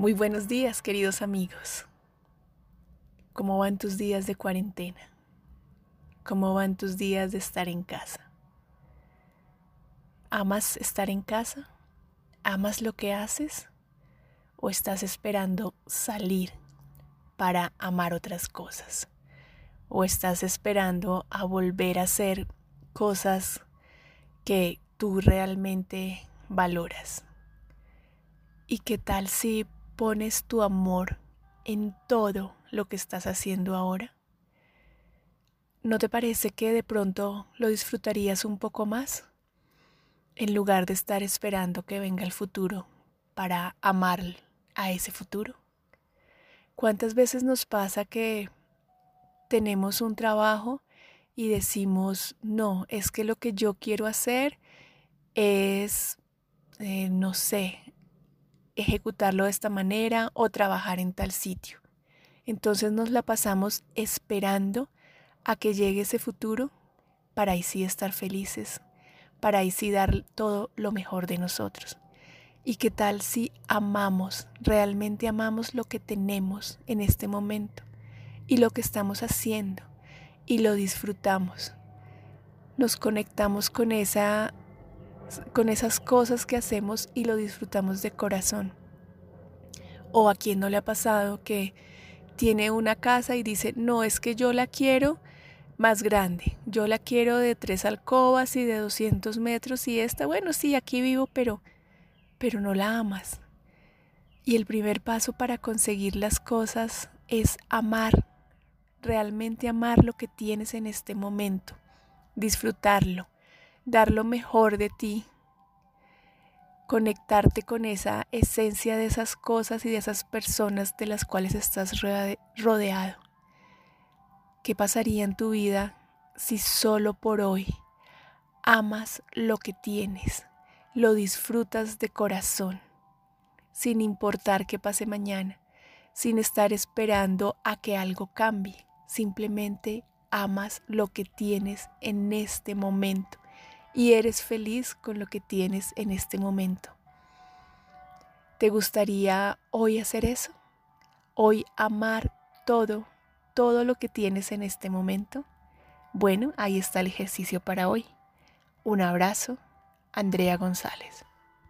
Muy buenos días, queridos amigos. ¿Cómo van tus días de cuarentena? ¿Cómo van tus días de estar en casa? ¿Amas estar en casa? ¿Amas lo que haces? ¿O estás esperando salir para amar otras cosas? ¿O estás esperando a volver a hacer cosas que tú realmente valoras? ¿Y qué tal si pones tu amor en todo lo que estás haciendo ahora? ¿No te parece que de pronto lo disfrutarías un poco más? En lugar de estar esperando que venga el futuro para amar a ese futuro. ¿Cuántas veces nos pasa que tenemos un trabajo y decimos, no, es que lo que yo quiero hacer es, eh, no sé, ejecutarlo de esta manera o trabajar en tal sitio. Entonces nos la pasamos esperando a que llegue ese futuro para ahí sí estar felices, para ahí sí dar todo lo mejor de nosotros. ¿Y qué tal si amamos, realmente amamos lo que tenemos en este momento y lo que estamos haciendo y lo disfrutamos? Nos conectamos con esa con esas cosas que hacemos y lo disfrutamos de corazón. O a quien no le ha pasado que tiene una casa y dice, no, es que yo la quiero más grande, yo la quiero de tres alcobas y de 200 metros y esta, bueno, sí, aquí vivo, pero, pero no la amas. Y el primer paso para conseguir las cosas es amar, realmente amar lo que tienes en este momento, disfrutarlo dar lo mejor de ti, conectarte con esa esencia de esas cosas y de esas personas de las cuales estás rodeado. ¿Qué pasaría en tu vida si solo por hoy amas lo que tienes, lo disfrutas de corazón, sin importar qué pase mañana, sin estar esperando a que algo cambie, simplemente amas lo que tienes en este momento y eres feliz con lo que tienes en este momento. ¿Te gustaría hoy hacer eso? Hoy amar todo, todo lo que tienes en este momento. Bueno, ahí está el ejercicio para hoy. Un abrazo, Andrea González.